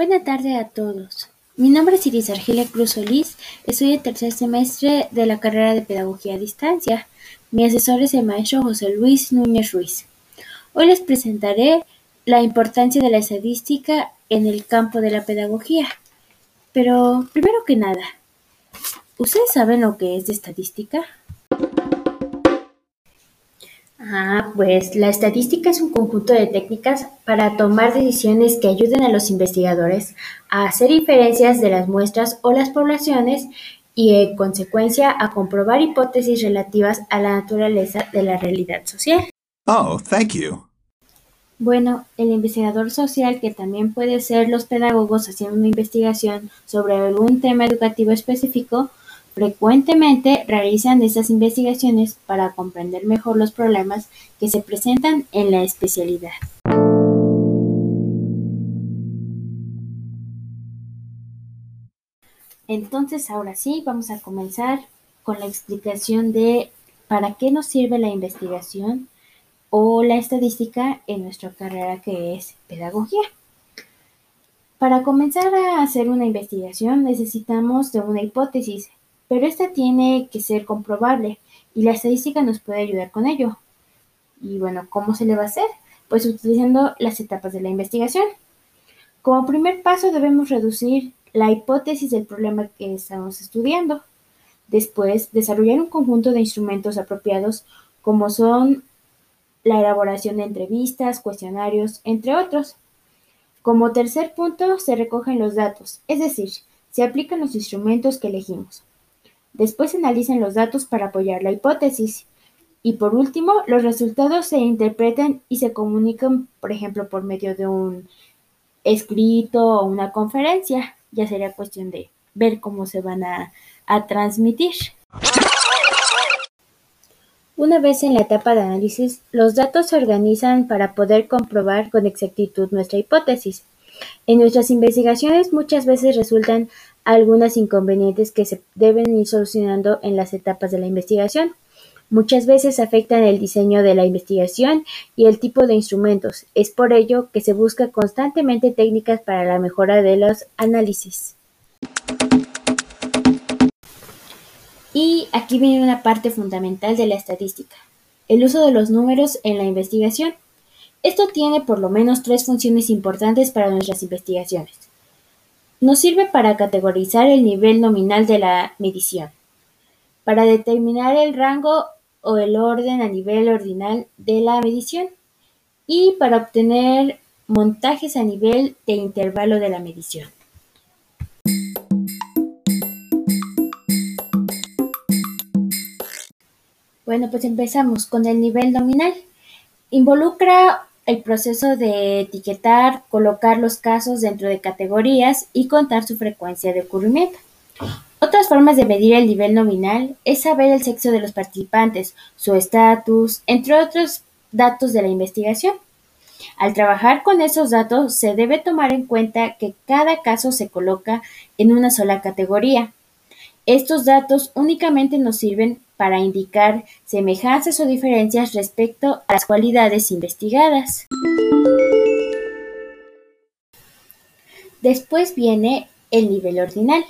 Buena tarde a todos. Mi nombre es Iris Argelia Cruz Solís, estoy en tercer semestre de la carrera de Pedagogía a Distancia. Mi asesor es el maestro José Luis Núñez Ruiz. Hoy les presentaré la importancia de la estadística en el campo de la pedagogía. Pero, primero que nada, ¿ustedes saben lo que es de estadística? Ah, pues la estadística es un conjunto de técnicas para tomar decisiones que ayuden a los investigadores a hacer inferencias de las muestras o las poblaciones y, en consecuencia, a comprobar hipótesis relativas a la naturaleza de la realidad social. Oh, thank you. Bueno, el investigador social, que también puede ser los pedagogos haciendo una investigación sobre algún tema educativo específico, Frecuentemente realizan estas investigaciones para comprender mejor los problemas que se presentan en la especialidad. Entonces, ahora sí, vamos a comenzar con la explicación de para qué nos sirve la investigación o la estadística en nuestra carrera que es pedagogía. Para comenzar a hacer una investigación necesitamos de una hipótesis, pero esta tiene que ser comprobable y la estadística nos puede ayudar con ello. Y bueno, ¿cómo se le va a hacer? Pues utilizando las etapas de la investigación. Como primer paso debemos reducir la hipótesis del problema que estamos estudiando. Después, desarrollar un conjunto de instrumentos apropiados como son la elaboración de entrevistas, cuestionarios, entre otros. Como tercer punto, se recogen los datos, es decir, se aplican los instrumentos que elegimos. Después se analizan los datos para apoyar la hipótesis. Y por último, los resultados se interpretan y se comunican, por ejemplo, por medio de un escrito o una conferencia. Ya sería cuestión de ver cómo se van a, a transmitir. Una vez en la etapa de análisis, los datos se organizan para poder comprobar con exactitud nuestra hipótesis. En nuestras investigaciones muchas veces resultan algunos inconvenientes que se deben ir solucionando en las etapas de la investigación. Muchas veces afectan el diseño de la investigación y el tipo de instrumentos. Es por ello que se busca constantemente técnicas para la mejora de los análisis. Y aquí viene una parte fundamental de la estadística, el uso de los números en la investigación. Esto tiene por lo menos tres funciones importantes para nuestras investigaciones. Nos sirve para categorizar el nivel nominal de la medición, para determinar el rango o el orden a nivel ordinal de la medición y para obtener montajes a nivel de intervalo de la medición. Bueno, pues empezamos con el nivel nominal. Involucra el proceso de etiquetar, colocar los casos dentro de categorías y contar su frecuencia de ocurrimiento. Otras formas de medir el nivel nominal es saber el sexo de los participantes, su estatus, entre otros datos de la investigación. Al trabajar con esos datos se debe tomar en cuenta que cada caso se coloca en una sola categoría. Estos datos únicamente nos sirven para indicar semejanzas o diferencias respecto a las cualidades investigadas. Después viene el nivel ordinal.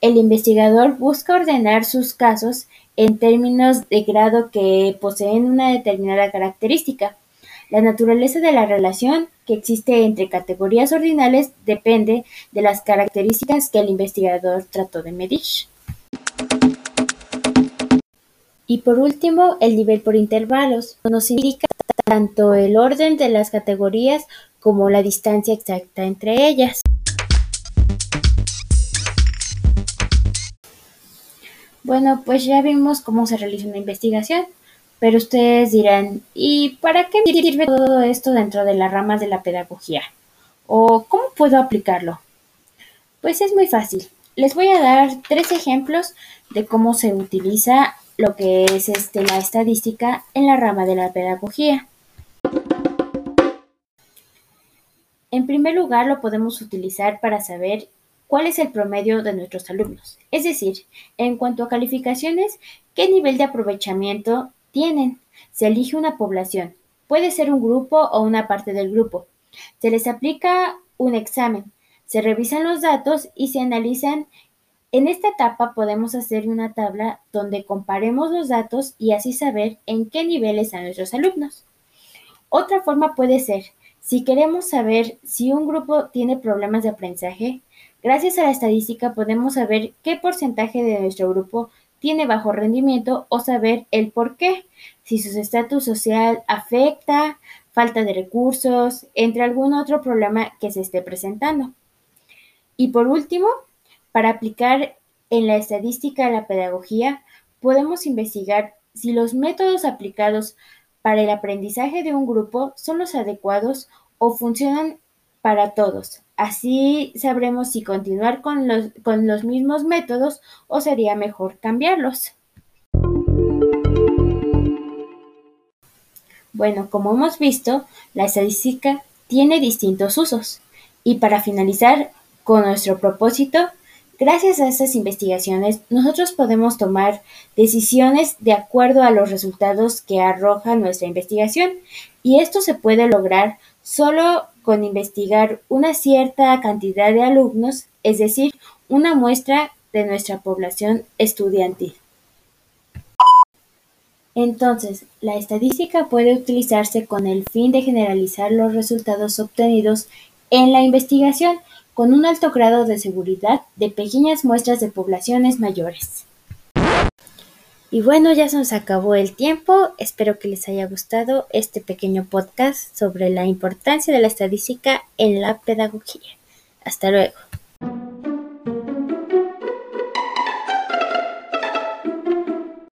El investigador busca ordenar sus casos en términos de grado que poseen una determinada característica. La naturaleza de la relación que existe entre categorías ordinales depende de las características que el investigador trató de medir. Y por último, el nivel por intervalos, nos indica tanto el orden de las categorías como la distancia exacta entre ellas. Bueno, pues ya vimos cómo se realiza una investigación, pero ustedes dirán, ¿y para qué sirve todo esto dentro de las ramas de la pedagogía? ¿O cómo puedo aplicarlo? Pues es muy fácil. Les voy a dar tres ejemplos de cómo se utiliza lo que es este, la estadística en la rama de la pedagogía. En primer lugar, lo podemos utilizar para saber cuál es el promedio de nuestros alumnos, es decir, en cuanto a calificaciones, qué nivel de aprovechamiento tienen. Se elige una población, puede ser un grupo o una parte del grupo. Se les aplica un examen, Se revisan los datos y se analizan. En esta etapa podemos hacer una tabla donde comparemos los datos y así saber en qué nivel están nuestros alumnos. Otra forma puede ser, si queremos saber si un grupo tiene problemas de aprendizaje, gracias a la estadística podemos saber qué porcentaje de nuestro grupo tiene bajo rendimiento o saber el por qué, si su estatus social afecta, falta de recursos, entre algún otro problema que se esté presentando. Y por último, para aplicar en la estadística a la pedagogía, podemos investigar si los métodos aplicados para el aprendizaje de un grupo son los adecuados o funcionan para todos. Así sabremos si continuar con los, con los mismos métodos o sería mejor cambiarlos. Bueno, como hemos visto, la estadística tiene distintos usos. Y para finalizar con nuestro propósito, gracias a estas investigaciones, nosotros podemos tomar decisiones de acuerdo a los resultados que arroja nuestra investigación. Y esto se puede lograr solo con investigar una cierta cantidad de alumnos, es decir, una muestra de nuestra población estudiantil. Entonces, la estadística puede utilizarse con el fin de generalizar los resultados obtenidos en la investigación con un alto grado de seguridad de pequeñas muestras de poblaciones mayores. Y bueno, ya se nos acabó el tiempo. Espero que les haya gustado este pequeño podcast sobre la importancia de la estadística en la pedagogía. Hasta luego.